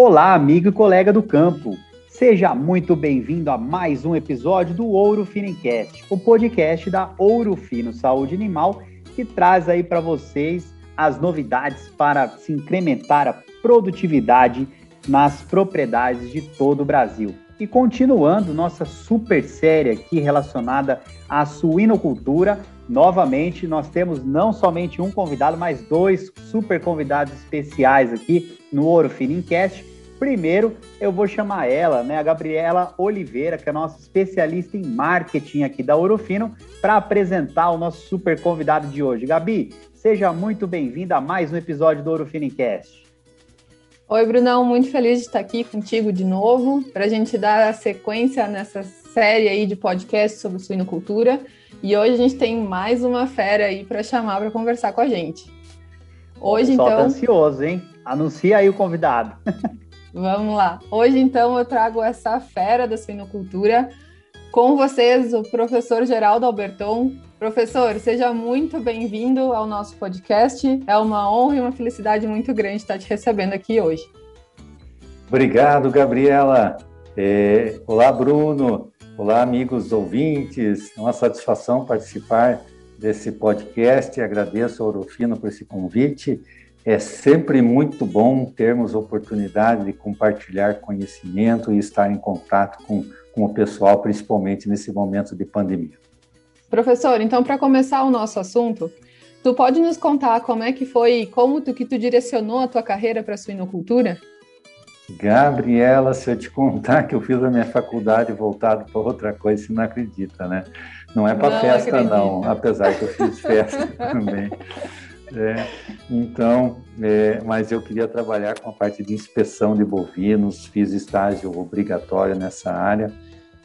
Olá, amigo e colega do campo. Seja muito bem-vindo a mais um episódio do Ouro Finicast, o podcast da Ouro Fino Saúde Animal, que traz aí para vocês as novidades para se incrementar a produtividade nas propriedades de todo o Brasil. E continuando nossa super série aqui relacionada à suinocultura, novamente nós temos não somente um convidado, mas dois super convidados especiais aqui no Ouro Finincast. Primeiro, eu vou chamar ela, né, a Gabriela Oliveira, que é nossa especialista em marketing aqui da Ourofino, para apresentar o nosso super convidado de hoje. Gabi, seja muito bem-vinda a mais um episódio do Ourofinincast. Oi, Brunão, muito feliz de estar aqui contigo de novo, para a gente dar a sequência nessa série aí de podcast sobre suinocultura. E hoje a gente tem mais uma fera aí para chamar para conversar com a gente. Hoje, o tá então. Tá ansioso, hein? Anuncia aí o convidado. Vamos lá. Hoje, então, eu trago essa fera da suinocultura com vocês, o professor Geraldo Alberton. Professor, seja muito bem-vindo ao nosso podcast. É uma honra e uma felicidade muito grande estar te recebendo aqui hoje. Obrigado, Gabriela. É, olá, Bruno. Olá, amigos ouvintes. É uma satisfação participar desse podcast. Agradeço ao Orofino por esse convite é sempre muito bom termos oportunidade de compartilhar conhecimento e estar em contato com, com o pessoal, principalmente nesse momento de pandemia. Professor, então para começar o nosso assunto, tu pode nos contar como é que foi, como tu que tu direcionou a tua carreira para a suinocultura? Gabriela, se eu te contar que eu fiz a minha faculdade voltado para outra coisa, você não acredita, né? Não é para festa, acredito. não, apesar que eu fiz festa também. É, então, é, mas eu queria trabalhar com a parte de inspeção de bovinos, fiz estágio obrigatório nessa área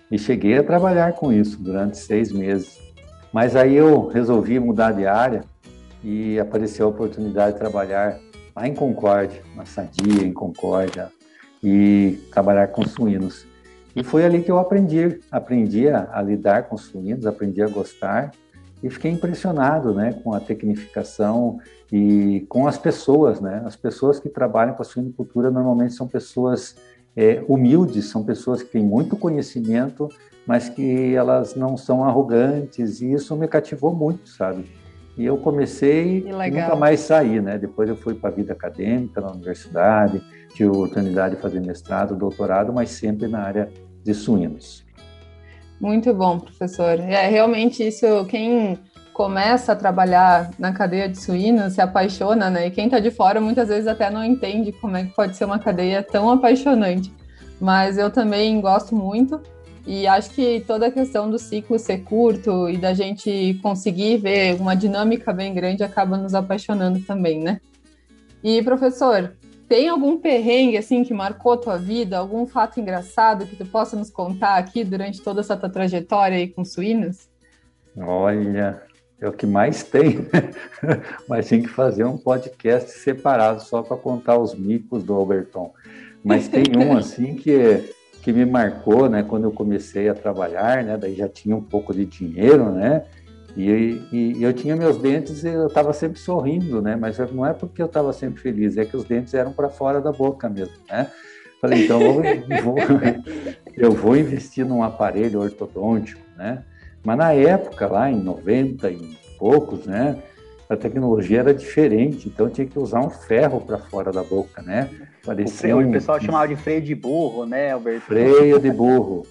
e cheguei a trabalhar com isso durante seis meses. Mas aí eu resolvi mudar de área e apareceu a oportunidade de trabalhar lá em Concórdia, na Sadia, em Concórdia, e trabalhar com suínos. E foi ali que eu aprendi, aprendi a, a lidar com suínos, aprendi a gostar e fiquei impressionado né, com a tecnificação e com as pessoas. Né? As pessoas que trabalham com a suinocultura normalmente são pessoas é, humildes, são pessoas que têm muito conhecimento, mas que elas não são arrogantes, e isso me cativou muito, sabe? E eu comecei e nunca mais saí, né? Depois eu fui para a vida acadêmica na universidade, tive a oportunidade de fazer mestrado, doutorado, mas sempre na área de suínos. Muito bom, professor. É realmente isso. Quem começa a trabalhar na cadeia de suínos se apaixona, né? E quem está de fora muitas vezes até não entende como é que pode ser uma cadeia tão apaixonante. Mas eu também gosto muito e acho que toda a questão do ciclo ser curto e da gente conseguir ver uma dinâmica bem grande acaba nos apaixonando também, né? E professor, tem algum perrengue assim que marcou tua vida, algum fato engraçado que tu possa nos contar aqui durante toda essa tua trajetória aí com suínos? Olha, é o que mais tem, mas tem que fazer um podcast separado só para contar os micos do Alberton. Mas tem um assim que que me marcou, né, quando eu comecei a trabalhar, né, daí já tinha um pouco de dinheiro, né, e, e, eu tinha meus dentes e eu estava sempre sorrindo, né? Mas não é porque eu estava sempre feliz, é que os dentes eram para fora da boca mesmo, né? Falei, então eu vou, eu vou investir num aparelho ortodôntico, né? Mas na época, lá em 90 e poucos, né? A tecnologia era diferente, então tinha que usar um ferro para fora da boca, né? Parecia o, um, o pessoal chamava de freio de burro, né, Alberto? Freio de burro.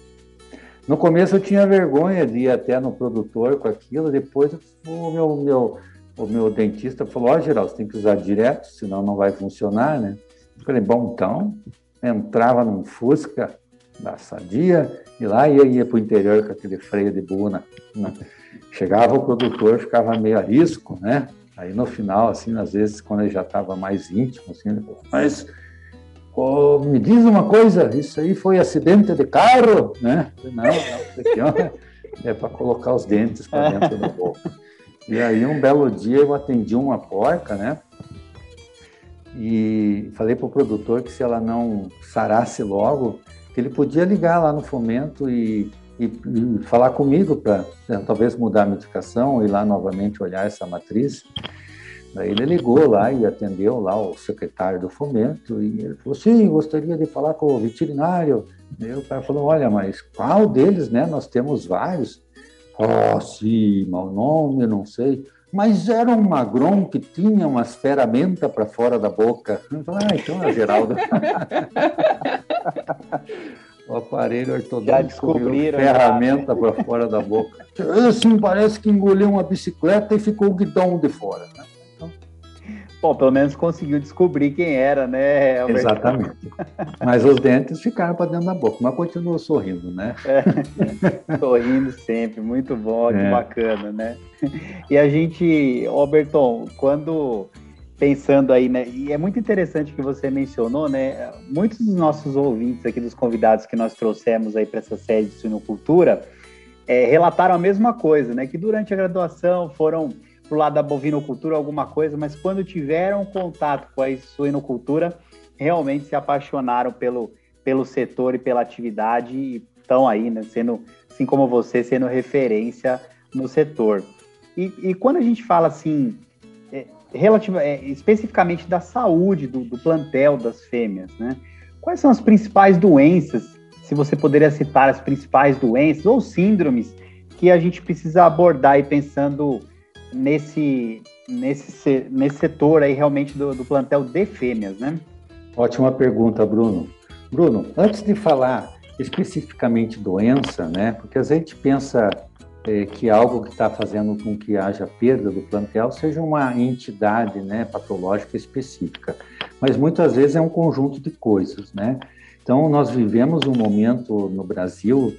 No começo eu tinha vergonha de ir até no produtor com aquilo, depois o meu, meu, o meu dentista falou, ó, oh, Geraldo, você tem que usar direto, senão não vai funcionar, né? Eu falei, bom, então, entrava num Fusca da Sadia e lá ia, ia para o interior com aquele freio de buna. Né? Chegava o produtor, ficava meio arisco, né? Aí no final, assim, às vezes, quando ele já estava mais íntimo, assim, ele falou, mas Oh, me diz uma coisa, isso aí foi acidente de carro, né? Não, não, é para colocar os dentes para dentro da boca. E aí um belo dia eu atendi uma porca, né? E falei para o produtor que se ela não sarasse logo, que ele podia ligar lá no fomento e, e e, e falar comigo para né, talvez mudar a medicação, ir lá novamente olhar essa matriz. Daí ele ligou lá e atendeu lá o secretário do fomento e ele falou, sim, gostaria de falar com o veterinário. E o cara falou, olha, mas qual deles, né? Nós temos vários. Oh, sim, mau nome, não sei. Mas era um magron que tinha umas ferramentas para fora da boca. falei, ah, então é Geraldo. o aparelho ortodôntico ferramenta para fora da boca. Assim, parece que engoliu uma bicicleta e ficou o guidão de fora. Né? Bom, pelo menos conseguiu descobrir quem era, né? Alberto? Exatamente. Mas os dentes ficaram para dentro da boca, mas continuou sorrindo, né? É, sorrindo sempre, muito bom, é. que bacana, né? E a gente, Alberton, quando pensando aí, né? E é muito interessante que você mencionou, né? Muitos dos nossos ouvintes aqui, dos convidados que nós trouxemos aí para essa série de suinocultura, é, relataram a mesma coisa, né? Que durante a graduação foram pro lado da bovinocultura alguma coisa, mas quando tiveram contato com a suinocultura, realmente se apaixonaram pelo, pelo setor e pela atividade e estão aí, né, sendo, assim como você, sendo referência no setor. E, e quando a gente fala assim, é, relativa, é, especificamente da saúde do, do, plantel das fêmeas, né? Quais são as principais doenças, se você poderia citar as principais doenças ou síndromes que a gente precisa abordar e pensando nesse, nesse, nesse setor aí realmente do, do plantel de fêmeas, né? Ótima pergunta, Bruno. Bruno, antes de falar especificamente doença, né? Porque a gente pensa é, que algo que está fazendo com que haja perda do plantel seja uma entidade, né, patológica específica, mas muitas vezes é um conjunto de coisas, né? Então nós vivemos um momento no Brasil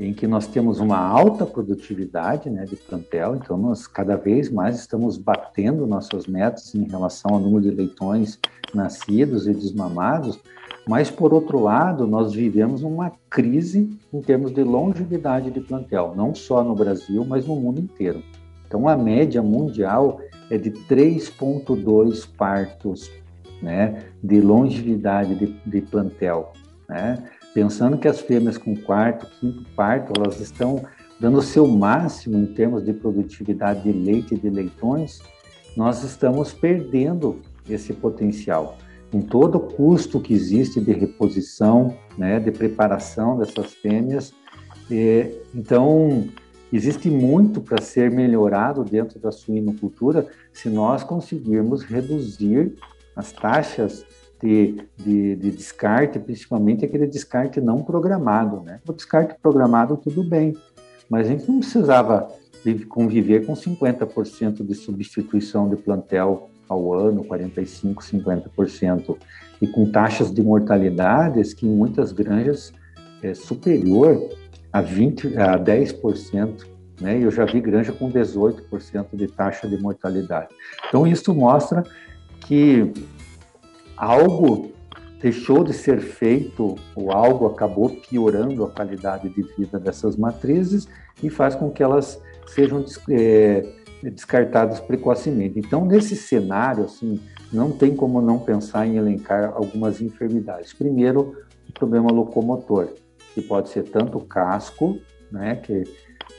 em que nós temos uma alta produtividade né, de plantel, então nós cada vez mais estamos batendo nossas metas em relação ao número de leitões nascidos e desmamados, mas por outro lado, nós vivemos uma crise em termos de longevidade de plantel, não só no Brasil, mas no mundo inteiro. Então a média mundial é de 3,2 partos né, de longevidade de, de plantel. Né? Pensando que as fêmeas com quarto, quinto parto, elas estão dando o seu máximo em termos de produtividade de leite e de leitões, nós estamos perdendo esse potencial. Com todo o custo que existe de reposição, né, de preparação dessas fêmeas, é, então existe muito para ser melhorado dentro da suinocultura se nós conseguirmos reduzir as taxas de, de, de, descarte, principalmente aquele descarte não programado. Né? O descarte programado, tudo bem, mas a gente não precisava conviver com 50% de substituição de plantel ao ano, 45%, 50%, e com taxas de mortalidades que em muitas granjas é superior a 20%, a 10%. Né? Eu já vi granja com 18% de taxa de mortalidade. Então, isso mostra que algo deixou de ser feito ou algo acabou piorando a qualidade de vida dessas matrizes e faz com que elas sejam é, descartadas precocemente. Então, nesse cenário, assim, não tem como não pensar em elencar algumas enfermidades. Primeiro, o problema locomotor, que pode ser tanto o casco, né, que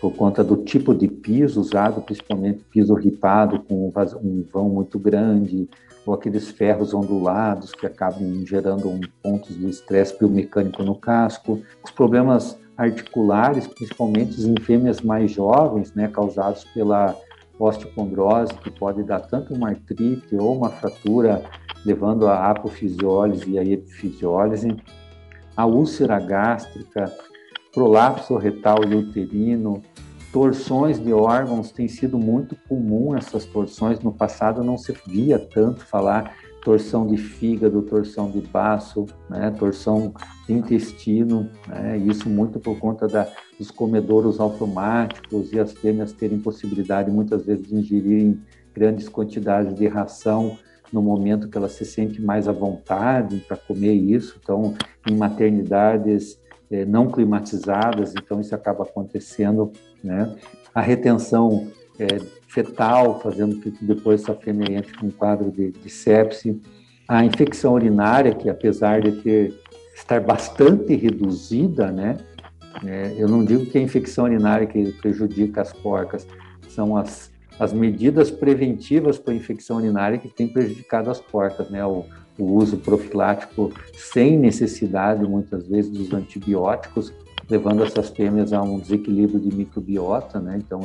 por conta do tipo de piso usado, principalmente piso ripado com um vão muito grande, ou aqueles ferros ondulados que acabam gerando um pontos de estresse biomecânico no casco, os problemas articulares, principalmente em fêmeas mais jovens, né, causados pela osteocondrose, que pode dar tanto uma artrite ou uma fratura, levando a apofisiólise e a epifisiólise, a úlcera gástrica, prolapso retal e uterino, torções de órgãos tem sido muito comum essas torções. No passado não se via tanto falar torção de fígado, torção de baço, né, torção de intestino, né, isso muito por conta da, dos comedouros automáticos e as fêmeas terem possibilidade muitas vezes de ingerirem grandes quantidades de ração no momento que ela se sente mais à vontade para comer isso. Então, em maternidades é, não climatizadas, então isso acaba acontecendo, né? A retenção é, fetal, fazendo com que depois essa fêmea entre com um quadro de, de sepse. A infecção urinária, que apesar de ter estar bastante reduzida, né? É, eu não digo que a infecção urinária que prejudica as porcas, são as, as medidas preventivas para a infecção urinária que têm prejudicado as porcas, né? O, o uso profilático sem necessidade, muitas vezes, dos antibióticos, levando essas fêmeas a um desequilíbrio de microbiota, né? Então,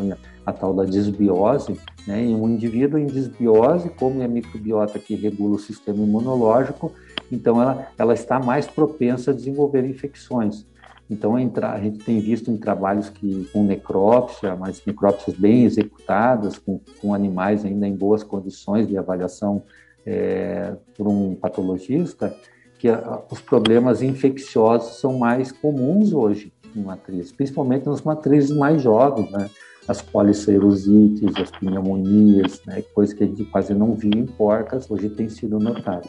a tal da desbiose, né? E um indivíduo em desbiose, como é a microbiota que regula o sistema imunológico, então ela, ela está mais propensa a desenvolver infecções. Então, a gente tem visto em trabalhos que com necrópsia, mas necrópsias bem executadas, com, com animais ainda em boas condições de avaliação é, por um patologista, que os problemas infecciosos são mais comuns hoje em matrizes, principalmente nas matrizes mais jovens, né? As polisserosites, as pneumonias, né? Coisa que a gente quase não via em porcas, hoje tem sido notado.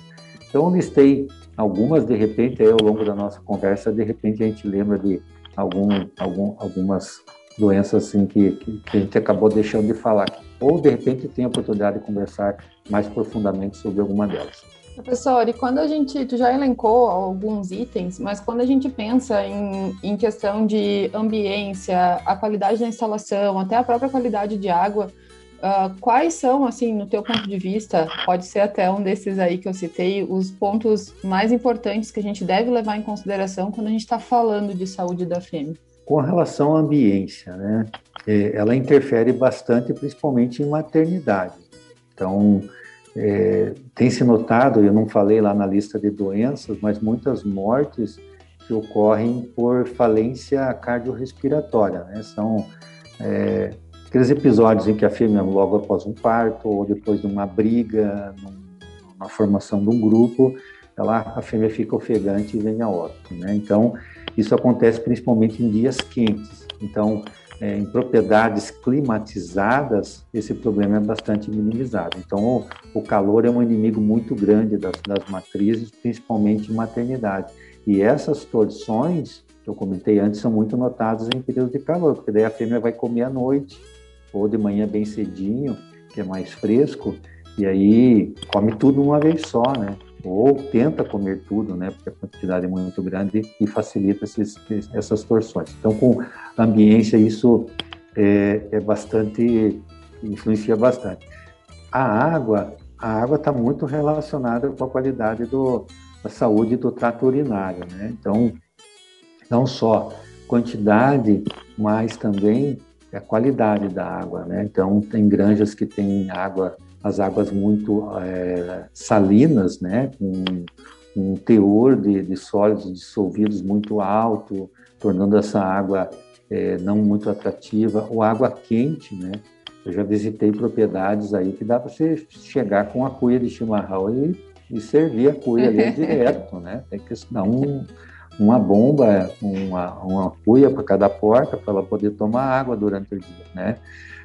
Então, listei algumas, de repente, aí, ao longo da nossa conversa, de repente a gente lembra de algum, algum, algumas doenças assim que, que a gente acabou deixando de falar, ou de repente tem a oportunidade de conversar mais profundamente sobre alguma delas. Professor, e quando a gente, tu já elencou alguns itens, mas quando a gente pensa em, em questão de ambiência, a qualidade da instalação, até a própria qualidade de água, uh, quais são, assim, no teu ponto de vista, pode ser até um desses aí que eu citei, os pontos mais importantes que a gente deve levar em consideração quando a gente está falando de saúde da fêmea? Com relação à ambiência, né, é, ela interfere bastante, principalmente em maternidade. Então, é, tem se notado, eu não falei lá na lista de doenças, mas muitas mortes que ocorrem por falência cardiorrespiratória, né? São é, aqueles episódios em que a fêmea, logo após um parto ou depois de uma briga, numa formação de um grupo, ela, a fêmea fica ofegante e vem a óbito, né? Então, isso acontece principalmente em dias quentes. Então, é, em propriedades climatizadas, esse problema é bastante minimizado. Então, o, o calor é um inimigo muito grande das, das, matrizes, principalmente em maternidade. E essas torções, que eu comentei antes, são muito notadas em período de calor, porque daí a fêmea vai comer à noite, ou de manhã bem cedinho, que é mais fresco, e aí come tudo uma vez só, né? Ou tenta comer tudo, né, porque a quantidade é muito grande e facilita esses, essas torções. Então, com ambiência, isso é, é bastante, influencia bastante. A água, a água está muito relacionada com a qualidade do, da saúde do trato urinário, né? Então, não só quantidade, mas também a qualidade da água, né? Então, tem granjas que têm água as águas muito é, salinas, né, com um teor de, de, sólidos dissolvidos muito alto, tornando essa água é, não muito atrativa, ou água quente, né? Eu já visitei propriedades aí que dá para você chegar com a cuia de chimarrão e, e servir a cuia ali direto, né? Tem que dar um, uma bomba, uma, uma cuia para cada porta para ela poder tomar água durante o dia, né?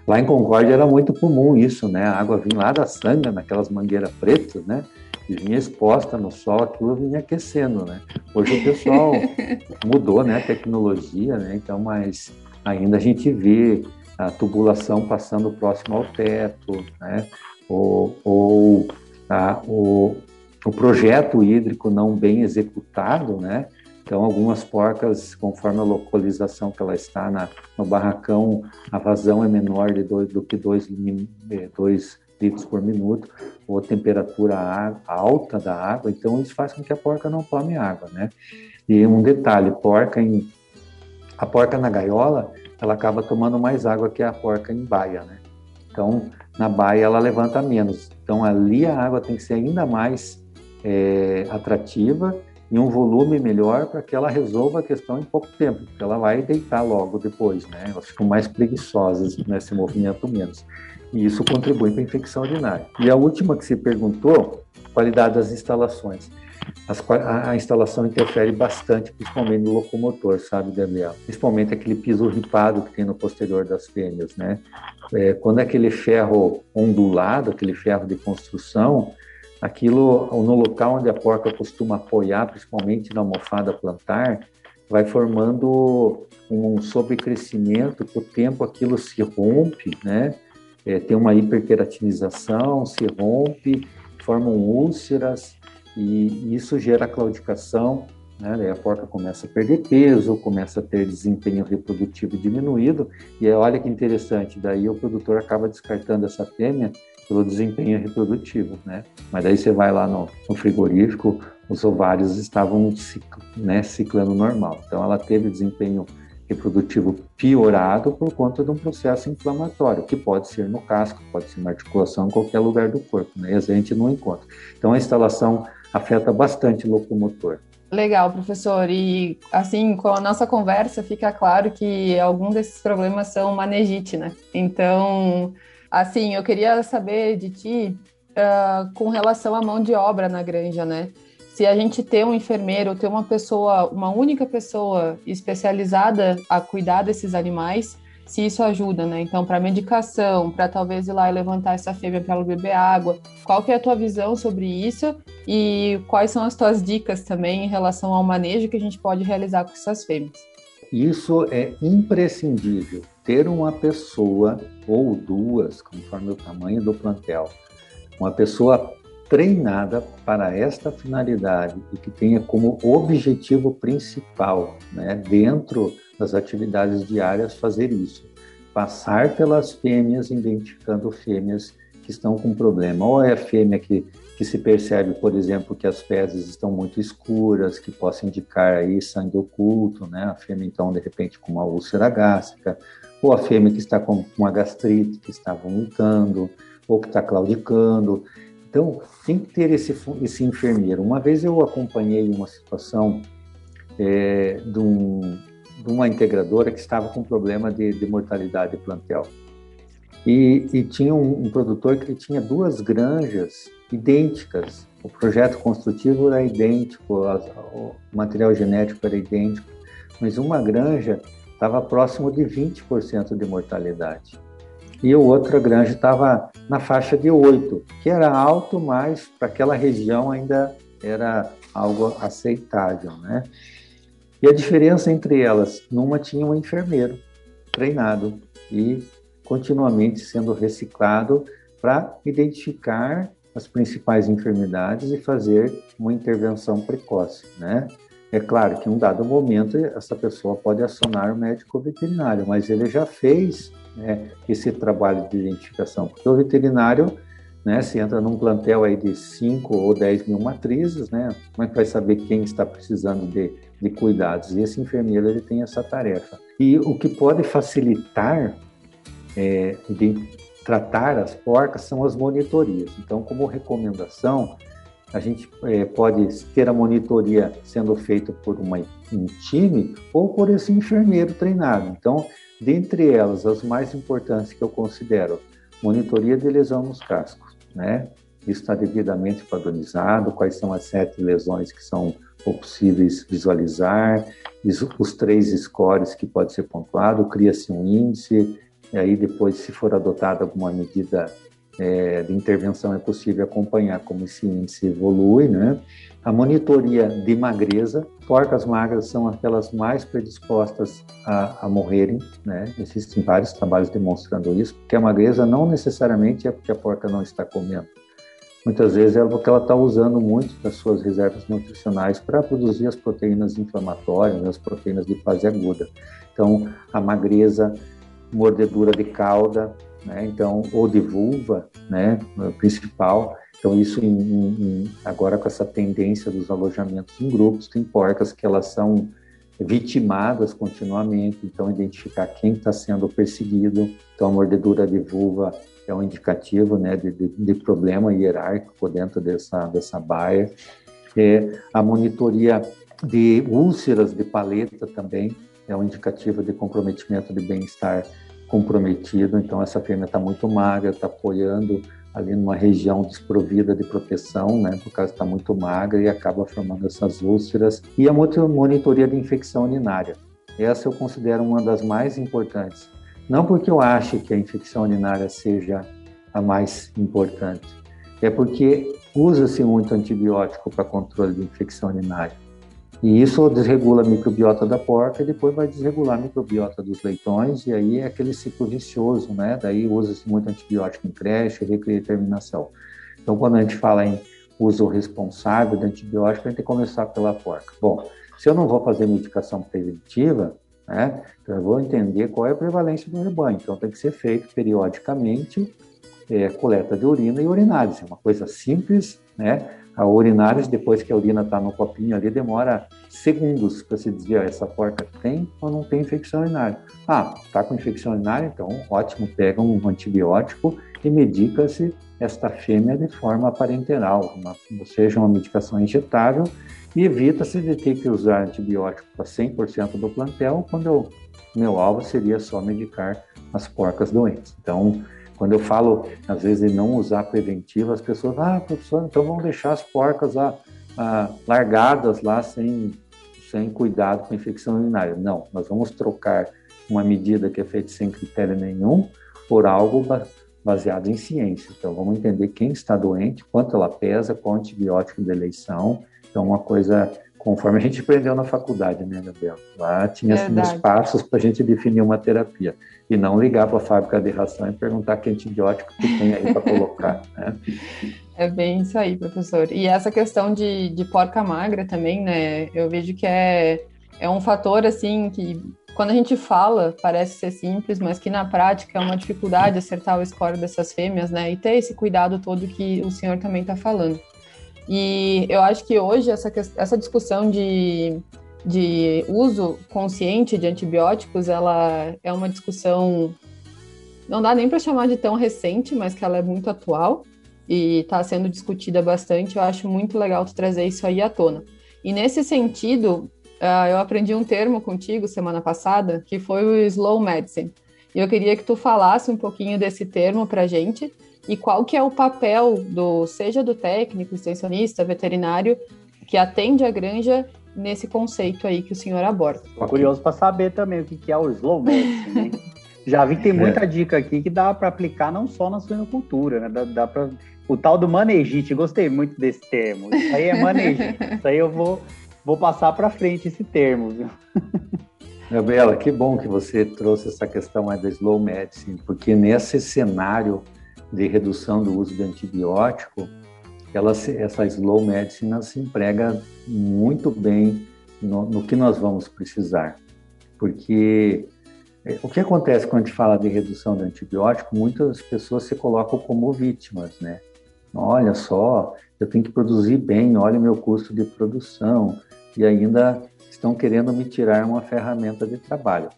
Lá em Concórdia era muito comum isso, né? A água vinha lá da sanga, naquelas mangueiras pretas, né? E vinha exposta no sol, aquilo vinha aquecendo, né? Hoje o pessoal mudou, né? A tecnologia, né? Então, mas ainda a gente vê a tubulação passando próximo ao teto, né? Ou, ou a, o, o projeto hídrico não bem executado, né? Então, algumas porcas, conforme a localização que ela está na, no barracão, a vazão é menor de dois, do que 2 litros por minuto, ou temperatura alta da água, então isso faz com que a porca não tome água, né? E um detalhe, porca em, a porca na gaiola, ela acaba tomando mais água que a porca em baia, né? Então, na baia ela levanta menos. Então, ali a água tem que ser ainda mais é, atrativa em um volume melhor para que ela resolva a questão em pouco tempo, porque ela vai deitar logo depois, né? Elas ficam mais preguiçosas, né? se movimentam menos. E isso contribui para a infecção urinária. E a última que se perguntou, qualidade das instalações. As, a, a, instalação interfere bastante, principalmente no locomotor, sabe, Gabriel? Principalmente aquele piso ripado que tem no posterior das fêmeas, né? É, quando é aquele ferro ondulado, aquele ferro de construção, aquilo no local onde a porca costuma apoiar, principalmente na almofada plantar, vai formando um sobrecrescimento, que o tempo aquilo se rompe, né? É, tem uma hiperqueratinização, se rompe, formam úlceras e isso gera claudicação né? Daí a porca começa a perder peso, começa a ter desempenho reprodutivo diminuído, e olha que interessante, daí o produtor acaba descartando essa fêmea pelo desempenho reprodutivo, né? Mas daí você vai lá no, no frigorífico, os ovários estavam ciclo, né, ciclando normal. Então ela teve desempenho reprodutivo piorado por conta de um processo inflamatório, que pode ser no casco, pode ser na articulação, em qualquer lugar do corpo, né? E a gente não encontra. Então a instalação afeta bastante o locomotor. Legal, professor. E assim, com a nossa conversa, fica claro que alguns desses problemas são manejite, né? Então, assim, eu queria saber de ti uh, com relação à mão de obra na granja, né? Se a gente ter um enfermeiro, ter uma pessoa, uma única pessoa especializada a cuidar desses animais, se isso ajuda, né? Então, para medicação, para talvez ir lá e levantar essa fêmea para ela beber água, qual que é a tua visão sobre isso e quais são as tuas dicas também em relação ao manejo que a gente pode realizar com essas fêmeas? Isso é imprescindível, ter uma pessoa ou duas, conforme o tamanho do plantel, uma pessoa treinada para esta finalidade e que tenha como objetivo principal, né, dentro das atividades diárias fazer isso. Passar pelas fêmeas, identificando fêmeas que estão com problema. Ou é a fêmea que, que se percebe, por exemplo, que as fezes estão muito escuras, que possa indicar aí sangue oculto, né? A fêmea, então, de repente, com uma úlcera gástrica. Ou a fêmea que está com uma gastrite, que está vomitando, ou que está claudicando. Então, tem que ter esse, esse enfermeiro. Uma vez eu acompanhei uma situação é, de um, de uma integradora que estava com problema de, de mortalidade plantel. E, e tinha um, um, produtor que tinha duas granjas idênticas. O projeto construtivo era idêntico, o material genético era idêntico, mas uma granja estava próximo de 20% de mortalidade. E a outra granja estava na faixa de 8, que era alto, mas para aquela região ainda era algo aceitável, né? E a diferença entre elas, numa tinha um enfermeiro treinado e continuamente sendo reciclado para identificar as principais enfermidades e fazer uma intervenção precoce, né? É claro que em um dado momento essa pessoa pode acionar o médico veterinário, mas ele já fez né, esse trabalho de identificação, porque o veterinário, né, se entra num plantel aí de 5 ou 10 mil matrizes, né, como é que vai saber quem está precisando de de cuidados. E esse enfermeiro ele tem essa tarefa. E o que pode facilitar é, de tratar as porcas são as monitorias. Então, como recomendação, a gente é, pode ter a monitoria sendo feita por uma, um time ou por esse enfermeiro treinado. Então, dentre elas, as mais importantes que eu considero, monitoria de lesão nos cascos, né? Isso está devidamente padronizado, quais são as sete lesões que são possíveis visualizar, os três scores que pode ser pontuado, cria-se um índice, e aí depois, se for adotada alguma medida é, de intervenção, é possível acompanhar como esse índice evolui, né? A monitoria de magreza, porcas magras são aquelas mais predispostas a, a morrerem, né? Existem vários trabalhos demonstrando isso, porque a magreza não necessariamente é porque a porca não está comendo, Muitas vezes é porque ela está usando muito das suas reservas nutricionais para produzir as proteínas inflamatórias, as proteínas de fase aguda. Então, a magreza, mordedura de cauda, né? Então, ou de vulva, né? Principal. Então, isso em, em, agora com essa tendência dos alojamentos em grupos, tem porcas que elas são vitimadas continuamente. Então, identificar quem está sendo perseguido. Então, a mordedura de vulva é um indicativo né, de, de, de problema hierárquico dentro dessa, dessa baia. É, a monitoria de úlceras de paleta também é um indicativo de comprometimento de bem-estar comprometido. Então, essa fêmea está muito magra, está apoiando ali numa região desprovida de proteção, né, por causa está muito magra e acaba formando essas úlceras. E a monitoria de infecção urinária. Essa eu considero uma das mais importantes não porque eu ache que a infecção urinária seja a mais importante, é porque usa-se muito antibiótico para controle de infecção urinária. E isso desregula a microbiota da porca e depois vai desregular a microbiota dos leitões, e aí é aquele ciclo vicioso, né? Daí usa-se muito antibiótico em creche, recria terminação. Então, quando a gente fala em uso responsável de antibiótico, a gente tem que começar pela porca. Bom, Se eu não vou fazer medicação preventiva, né, então eu vou entender qual é a prevalência do rebanho. Então tem que ser feito periodicamente é, coleta de urina e urinários. É uma coisa simples, né? A urinários, depois que a urina está no copinho ali, demora segundos para se dizer, ó, essa porca tem ou não tem infecção urinária. Ah, está com infecção urinária, então ótimo, pega um antibiótico e medica-se esta fêmea de forma parenteral, uma, ou seja, uma medicação injetável, e evita-se de ter que usar antibiótico para 100% do plantel, quando o meu alvo seria só medicar as porcas doentes. Então, quando eu falo, às vezes, de não usar preventivo, as pessoas, ah, professor, então vamos deixar as porcas lá, ah, largadas lá sem, sem cuidado com infecção urinária. Não, nós vamos trocar uma medida que é feita sem critério nenhum por algo baseado em ciência. Então, vamos entender quem está doente, quanto ela pesa, qual antibiótico de eleição. Então, uma coisa conforme a gente aprendeu na faculdade, né, Gabriel? Lá tinha os passos para a gente definir uma terapia e não ligar para a fábrica de ração e perguntar que antibiótico que tem aí para colocar, né? É bem isso aí, professor. E essa questão de, de porca magra também, né? Eu vejo que é, é um fator, assim, que quando a gente fala, parece ser simples, mas que na prática é uma dificuldade acertar o score dessas fêmeas, né? E ter esse cuidado todo que o senhor também está falando. E eu acho que hoje essa, essa discussão de, de uso consciente de antibióticos, ela é uma discussão, não dá nem para chamar de tão recente, mas que ela é muito atual e está sendo discutida bastante. Eu acho muito legal tu trazer isso aí à tona. E nesse sentido, uh, eu aprendi um termo contigo semana passada, que foi o slow medicine. E eu queria que tu falasse um pouquinho desse termo para gente e qual que é o papel do seja do técnico, extensionista, veterinário que atende a granja nesse conceito aí que o senhor aborda. Tô curioso para saber também o que, que é o slow medicine. Né? Já vi que tem muita é. dica aqui que dá para aplicar não só na suinocultura, né? Dá, dá para o tal do manejite, gostei muito desse termo. Isso aí é manejite. Isso aí eu vou vou passar para frente esse termo, viu? Gabriela, que bom que você trouxe essa questão da slow medicine, porque nesse cenário de redução do uso de antibiótico, ela essa slow medicine se emprega muito bem no, no, que nós vamos precisar. Porque é, o que acontece quando a gente fala de redução de antibiótico, muitas pessoas se colocam como vítimas, né? Olha só, eu tenho que produzir bem, olha o meu custo de produção, e ainda estão querendo me tirar uma ferramenta de trabalho.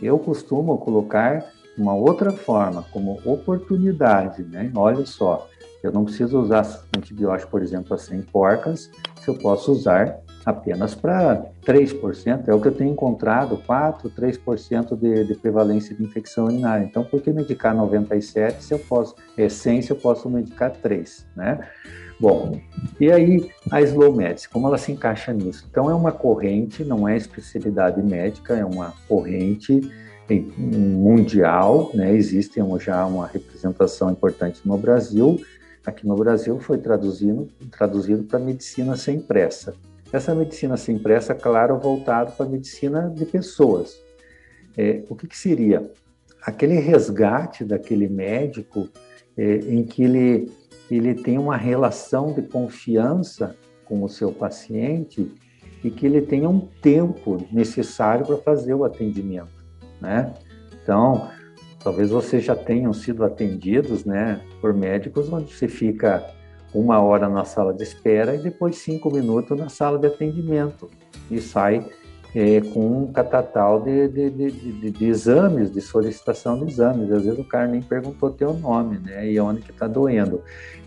Eu costumo colocar uma outra forma, como oportunidade, né? Olha só, eu não preciso usar antibiótico, por exemplo, a 100 porcas, se eu posso usar apenas para 3%, é o que eu tenho encontrado, 4, 3% de, de prevalência de infecção urinária. Então, por que medicar 97 se eu posso, é 100 se eu posso medicar 3, né? Bom, e aí a Slow Medicine, como ela se encaixa nisso? Então, é uma corrente, não é especialidade médica, é uma corrente mundial, né? existe já uma representação importante no Brasil. Aqui no Brasil foi traduzido, traduzido para medicina sem pressa. Essa medicina sem pressa, claro, voltado para a medicina de pessoas. É, o que, que, seria? Aquele resgate daquele médico é, em que ele, ele tem uma relação de confiança com o seu paciente e que ele tenha um tempo necessário para fazer o atendimento né? Então, talvez vocês já tenham sido atendidos, né, por médicos onde você fica uma hora na sala de espera e depois cinco minutos na sala de atendimento e sai é, com um catatal de, de, de, de, exames, de solicitação de exames. Às vezes o cara nem perguntou teu nome, né, e onde que está doendo.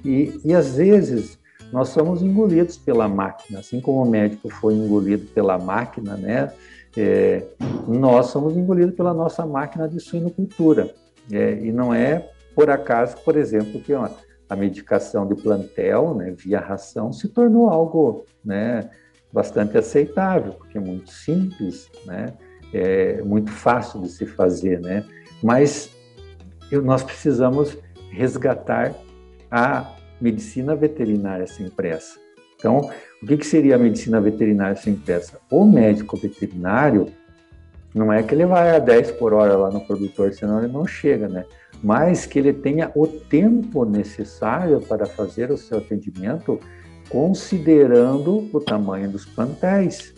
E, e às vezes nós somos engolidos pela máquina, assim como o médico foi engolido pela máquina, né, é, nós somos engolidos pela nossa máquina de suinocultura. É, e não é por acaso, por exemplo, que ó, a medicação de plantel, né, via ração, se tornou algo né, bastante aceitável, porque é muito simples, né, é muito fácil de se fazer, né, mas nós precisamos resgatar a medicina veterinária sem pressa. Então, o que, que seria a medicina veterinária sem pressa? O médico veterinário não é que ele vai a 10 por hora lá no produtor, senão ele não chega, né? Mas que ele tenha o tempo necessário para fazer o seu atendimento, considerando o tamanho dos plantéis.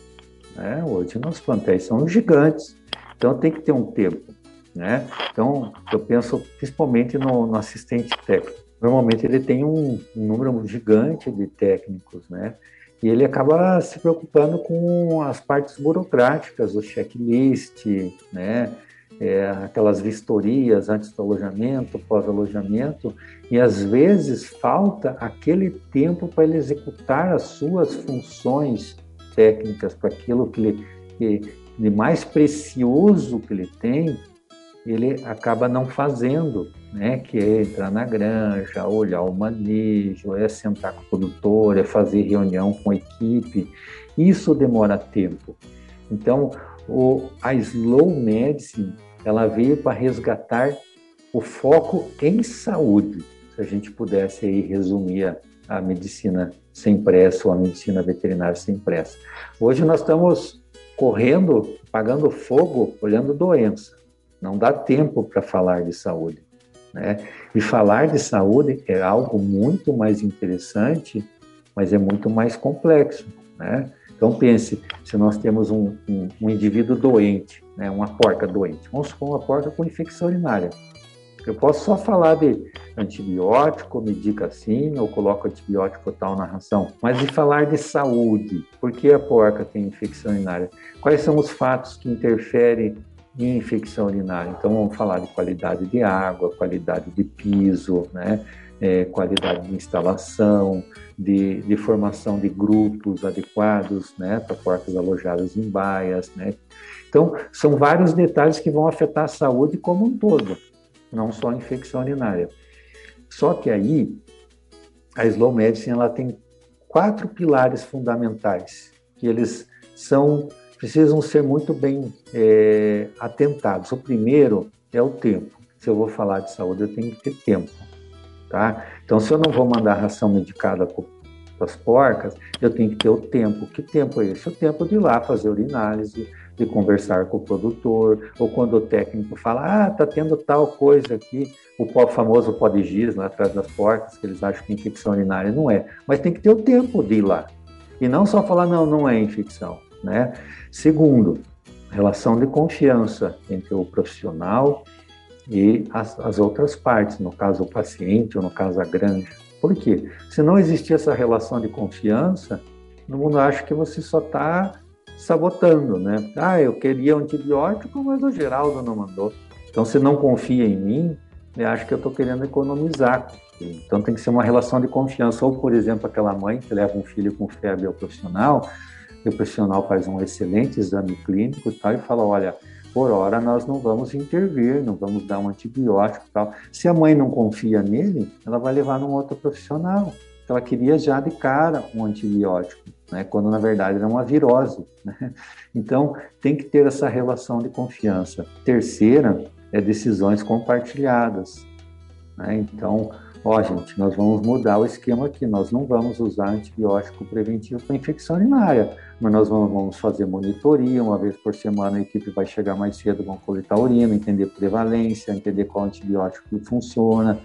Né? Hoje os plantéis são gigantes, então tem que ter um tempo. Né? Então, eu penso principalmente no, no assistente técnico. Normalmente ele tem um, um, número gigante de técnicos, né? E ele acaba se preocupando com as partes burocráticas, o checklist, né? É, aquelas vistorias antes do alojamento, pós-alojamento, e às vezes falta aquele tempo para ele executar as suas funções técnicas, para aquilo que ele, que, de mais precioso que ele tem, ele acaba não fazendo, né? Que é entrar na granja, olhar o manejo, é sentar com o produtor, é fazer reunião com a equipe. Isso demora tempo. Então, o, a slow medicine, ela veio para resgatar o foco em saúde. Se a gente pudesse aí resumir a, a medicina sem pressa ou a medicina veterinária sem pressa. Hoje nós estamos correndo, pagando fogo, olhando doença. Não dá tempo para falar de saúde. Né? E falar de saúde é algo muito mais interessante, mas é muito mais complexo. Né? Então pense, se nós temos um, um, um indivíduo doente, né, uma porca doente, vamos supor uma porca com infecção urinária. Eu posso só falar de antibiótico, medica assim, ou coloco antibiótico tal na ração, mas de falar de saúde, por que a porca tem infecção urinária? Quais são os fatos que interferem em infecção urinária. Então, vamos falar de qualidade de água, qualidade de piso, né? É, qualidade de instalação, de, de, formação de grupos adequados né? para portas alojadas em baias. Né? Então, são vários detalhes que vão afetar a saúde como um todo, não só a infecção urinária. Só que aí, a Slow Medicine ela tem quatro pilares fundamentais, que eles são precisam ser muito bem é, atentados. O primeiro é o tempo. Se eu vou falar de saúde, eu tenho que ter tempo. Tá? Então, se eu não vou mandar ração medicada para as porcas, eu tenho que ter o tempo. Que tempo é esse? O tempo de ir lá fazer urinálise, de conversar com o produtor, ou quando o técnico fala, ah, tá tendo tal coisa aqui, o famoso pó de giz lá atrás das porcas, que eles acham que é infecção urinária não é. Mas tem que ter o tempo de ir lá. E não só falar, não, não é infecção. Né? Segundo, relação de confiança entre o profissional e as, as, outras partes, no caso o paciente ou no caso a granja. Por quê? Se não existir essa relação de confiança, todo mundo acha que você só está sabotando, né? Ah, eu queria antibiótico, mas o Geraldo não mandou. Então, se não confia em mim, eu acho que eu estou querendo economizar. Então, tem que ser uma relação de confiança. Ou, por exemplo, aquela mãe que leva um filho com febre ao profissional, e o profissional faz um excelente exame clínico e tal, e fala, olha, por hora nós não vamos intervir, não vamos dar um antibiótico e tal. Se a mãe não confia nele, ela vai levar num outro profissional. Ela queria já de cara um antibiótico, né? quando na verdade era uma virose. Né? Então, tem que ter essa relação de confiança. Terceira é decisões compartilhadas. Né? Então, ó, gente, nós vamos mudar o esquema aqui, nós não vamos usar antibiótico preventivo para infecção urinária mas nós vamos fazer monitoria, uma vez por semana a equipe vai chegar mais cedo, vão coletar urina, entender prevalência, entender qual antibiótico que funciona,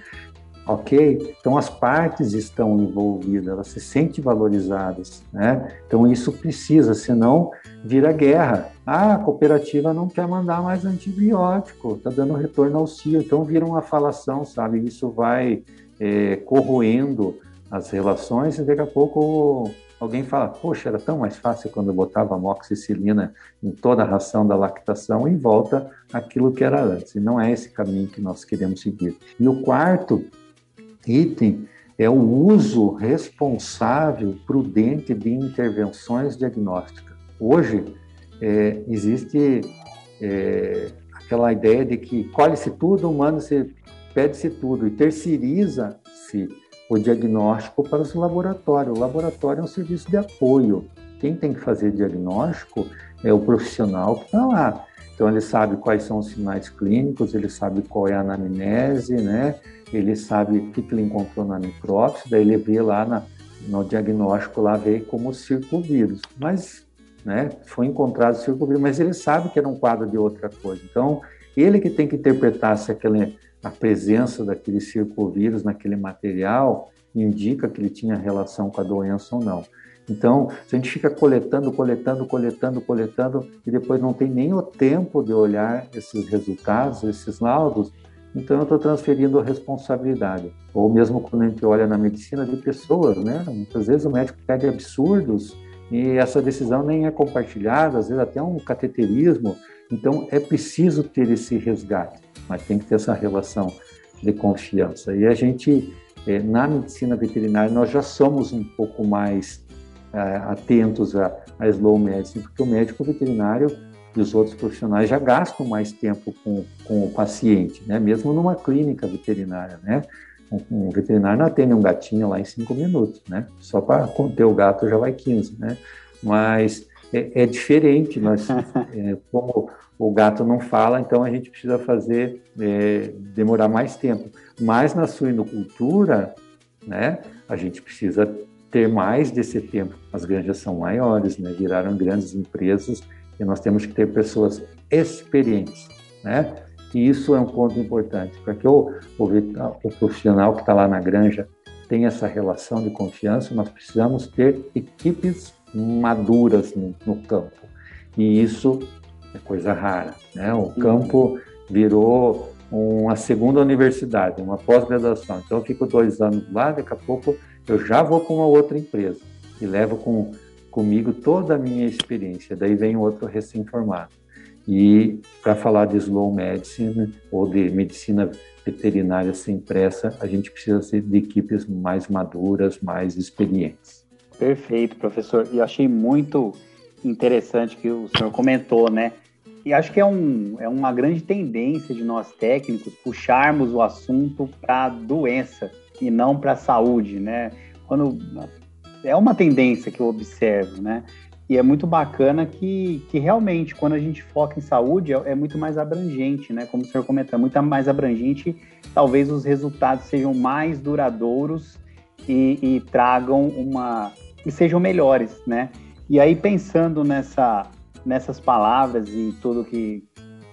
ok? Então as partes estão envolvidas, elas se sentem valorizadas, né? Então isso precisa, senão vira guerra. Ah, a cooperativa não quer mandar mais antibiótico, está dando retorno ao CIO, então vira uma falação, sabe? Isso vai é, corroendo as relações e daqui a pouco Alguém fala, poxa, era tão mais fácil quando eu botava amoxicilina em toda a ração da lactação e volta aquilo que era antes. E não é esse caminho que nós queremos seguir. E o quarto item é o uso responsável, prudente de intervenções diagnósticas. Hoje, é, existe é, aquela ideia de que colhe-se tudo, manda-se, pede-se tudo e terceiriza-se o diagnóstico para o laboratório. O laboratório é um serviço de apoio. Quem tem que fazer diagnóstico é o profissional que está lá. Então, ele sabe quais são os sinais clínicos, ele sabe qual é a anamnese, né? ele sabe o que, ele encontrou na necrópsia, daí ele vê lá na, no diagnóstico, lá vê como circovírus. Mas né, foi encontrado circovírus, mas ele sabe que era um quadro de outra coisa. Então, ele que tem que interpretar se aquele a presença daquele circovírus naquele material indica que ele tinha relação com a doença ou não. Então, se a gente fica coletando, coletando, coletando, coletando, e depois não tem nem o tempo de olhar esses resultados, esses laudos, então eu estou transferindo a responsabilidade. Ou mesmo quando a gente olha na medicina de pessoas, né? Muitas vezes o médico pede absurdos e essa decisão nem é compartilhada, às vezes até um cateterismo. Então é preciso ter esse resgate, mas tem que ter essa relação de confiança. E a gente, eh, na medicina veterinária, nós já somos um pouco mais eh, atentos à, slow medicine, porque o médico veterinário e os outros profissionais já gastam mais tempo com, com o paciente, né? mesmo numa clínica veterinária. Né? Um, um veterinário não atende um gatinho lá em cinco minutos, né? só para conter o gato já vai 15. Né? Mas é, é diferente, nós, é, como o gato não fala, então a gente precisa fazer, é, demorar mais tempo. Mas na suinocultura, né, a gente precisa ter mais desse tempo. As granjas são maiores, né, viraram grandes empresas e nós temos que ter pessoas experientes, né? E isso é um ponto importante, para que o, o, o profissional que está lá na granja tenha essa relação de confiança, nós precisamos ter equipes maduras no, no campo. E isso é coisa rara, né? O campo virou uma segunda universidade, uma pós-graduação. Então eu fico dois anos lá, daqui a pouco eu já vou para uma outra empresa e levo com comigo toda a minha experiência. Daí vem outro recém-formado. E para falar de slow medicine ou de medicina veterinária sem pressa, a gente precisa de equipes mais maduras, mais experientes. Perfeito, professor. E eu achei muito interessante que o senhor comentou, né? E acho que é, um, é uma grande tendência de nós técnicos puxarmos o assunto para a doença e não para a saúde, né? Quando é uma tendência que eu observo, né? E é muito bacana que, que realmente, quando a gente foca em saúde, é, é muito mais abrangente, né? Como o senhor comentou, é muito mais abrangente, talvez os resultados sejam mais duradouros e, e tragam uma. E sejam melhores, né? E aí, pensando nessa, nessas palavras e tudo que,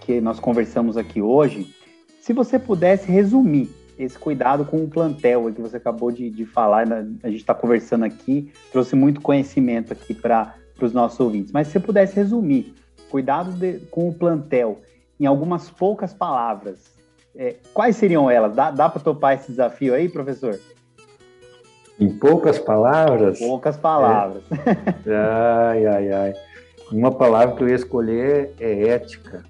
que nós conversamos aqui hoje, se você pudesse resumir esse cuidado com o plantel que você acabou de, de falar, né? a gente está conversando aqui, trouxe muito conhecimento aqui para os nossos ouvintes. Mas se você pudesse resumir, cuidado de, com o plantel em algumas poucas palavras, é, quais seriam elas? Dá, dá para topar esse desafio aí, professor? Em poucas palavras? Poucas palavras. É. Ai, ai, ai. Uma palavra que eu ia escolher é ética,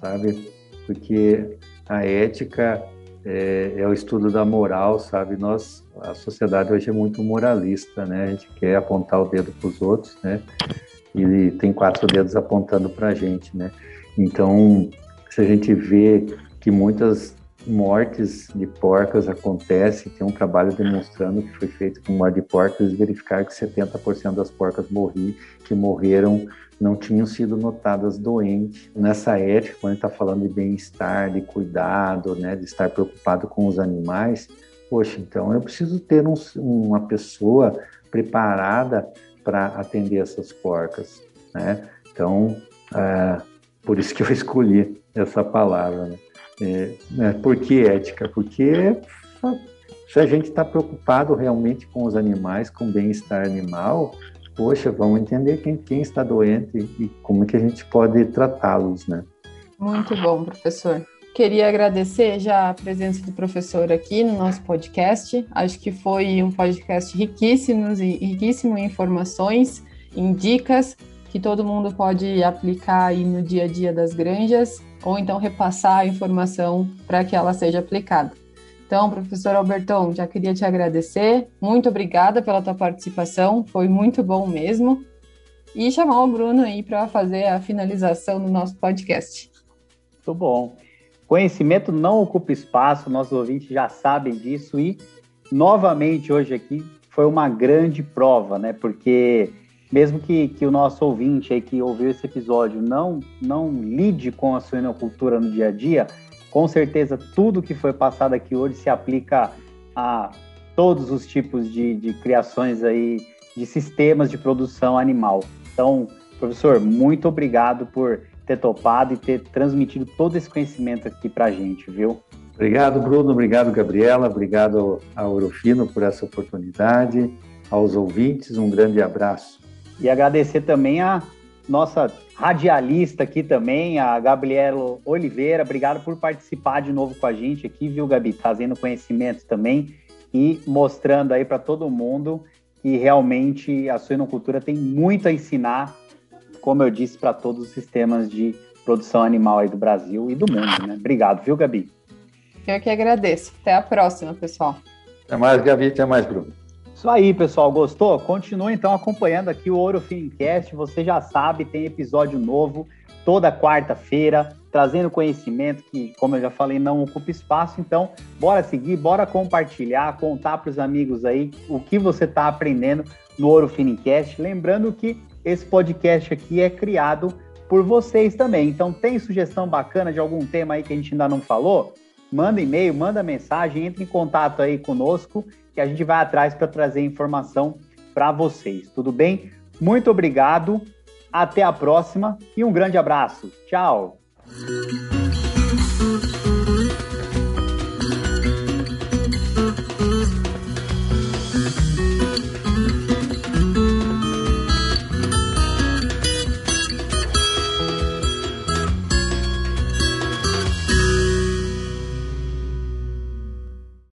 sabe? Porque a ética é, é, o estudo da moral, sabe? Nós, a sociedade hoje é muito moralista, né? A gente quer apontar o dedo para os outros, né? E tem quatro dedos apontando para a gente, né? Então, se a gente vê que muitas mortes de porcas acontecem, tem um trabalho demonstrando que foi feito com morte de porcas e verificar que 70% das porcas morri, que morreram não tinham sido notadas doentes. Nessa ética, quando está falando de bem-estar, de cuidado, né, de estar preocupado com os animais, poxa, então eu preciso ter um, uma pessoa preparada para atender essas porcas, né? Então, é, por isso que eu escolhi essa palavra, né? É, né, por que ética? Porque se a gente está preocupado realmente com os animais, com o bem-estar animal, poxa, vamos entender quem, quem está doente e como é que a gente pode tratá-los, né? Muito bom, professor. Queria agradecer já a presença do professor aqui no nosso podcast. Acho que foi um podcast riquíssimo riquíssimo em informações, em dicas que todo mundo pode aplicar aí no dia a dia das granjas ou então repassar a informação para que ela seja aplicada. Então, professor Alberton, já queria te agradecer. Muito obrigada pela tua participação, foi muito bom mesmo. E chamar o Bruno aí para fazer a finalização do nosso podcast. Muito bom. Conhecimento não ocupa espaço, nossos ouvintes já sabem disso e novamente hoje aqui foi uma grande prova, né? Porque mesmo que, que o nosso ouvinte aí que ouviu esse episódio não não lide com a suinocultura no dia a dia, com certeza tudo que foi passado aqui hoje se aplica a todos os tipos de, de criações aí, de sistemas de produção animal. Então, professor, muito obrigado por ter topado e ter transmitido todo esse conhecimento aqui para a gente, viu? Obrigado, Bruno. Obrigado, Gabriela. Obrigado ao Orofino por essa oportunidade, aos ouvintes, um grande abraço. E agradecer também a nossa radialista aqui também, a Gabriela Oliveira. Obrigado por participar de novo com a gente aqui, viu, Gabi? Trazendo conhecimento também e mostrando aí para todo mundo que realmente a suinocultura tem muito a ensinar, como eu disse, para todos os sistemas de produção animal aí do Brasil e do mundo, né? Obrigado, viu, Gabi? Eu que agradeço. Até a próxima, pessoal. Até mais, Gabi. Até mais, Bruno. Isso aí, pessoal. Gostou? Continue então acompanhando aqui o Ouro Fincast. Você já sabe, tem episódio novo toda quarta-feira, trazendo conhecimento que, como eu já falei, não ocupa espaço. Então, bora seguir, bora compartilhar, contar para os amigos aí o que você está aprendendo no Ouro Fincast. Lembrando que esse podcast aqui é criado por vocês também. Então, tem sugestão bacana de algum tema aí que a gente ainda não falou? Manda e-mail, manda mensagem, entre em contato aí conosco que a gente vai atrás para trazer informação para vocês. Tudo bem? Muito obrigado, até a próxima e um grande abraço. Tchau!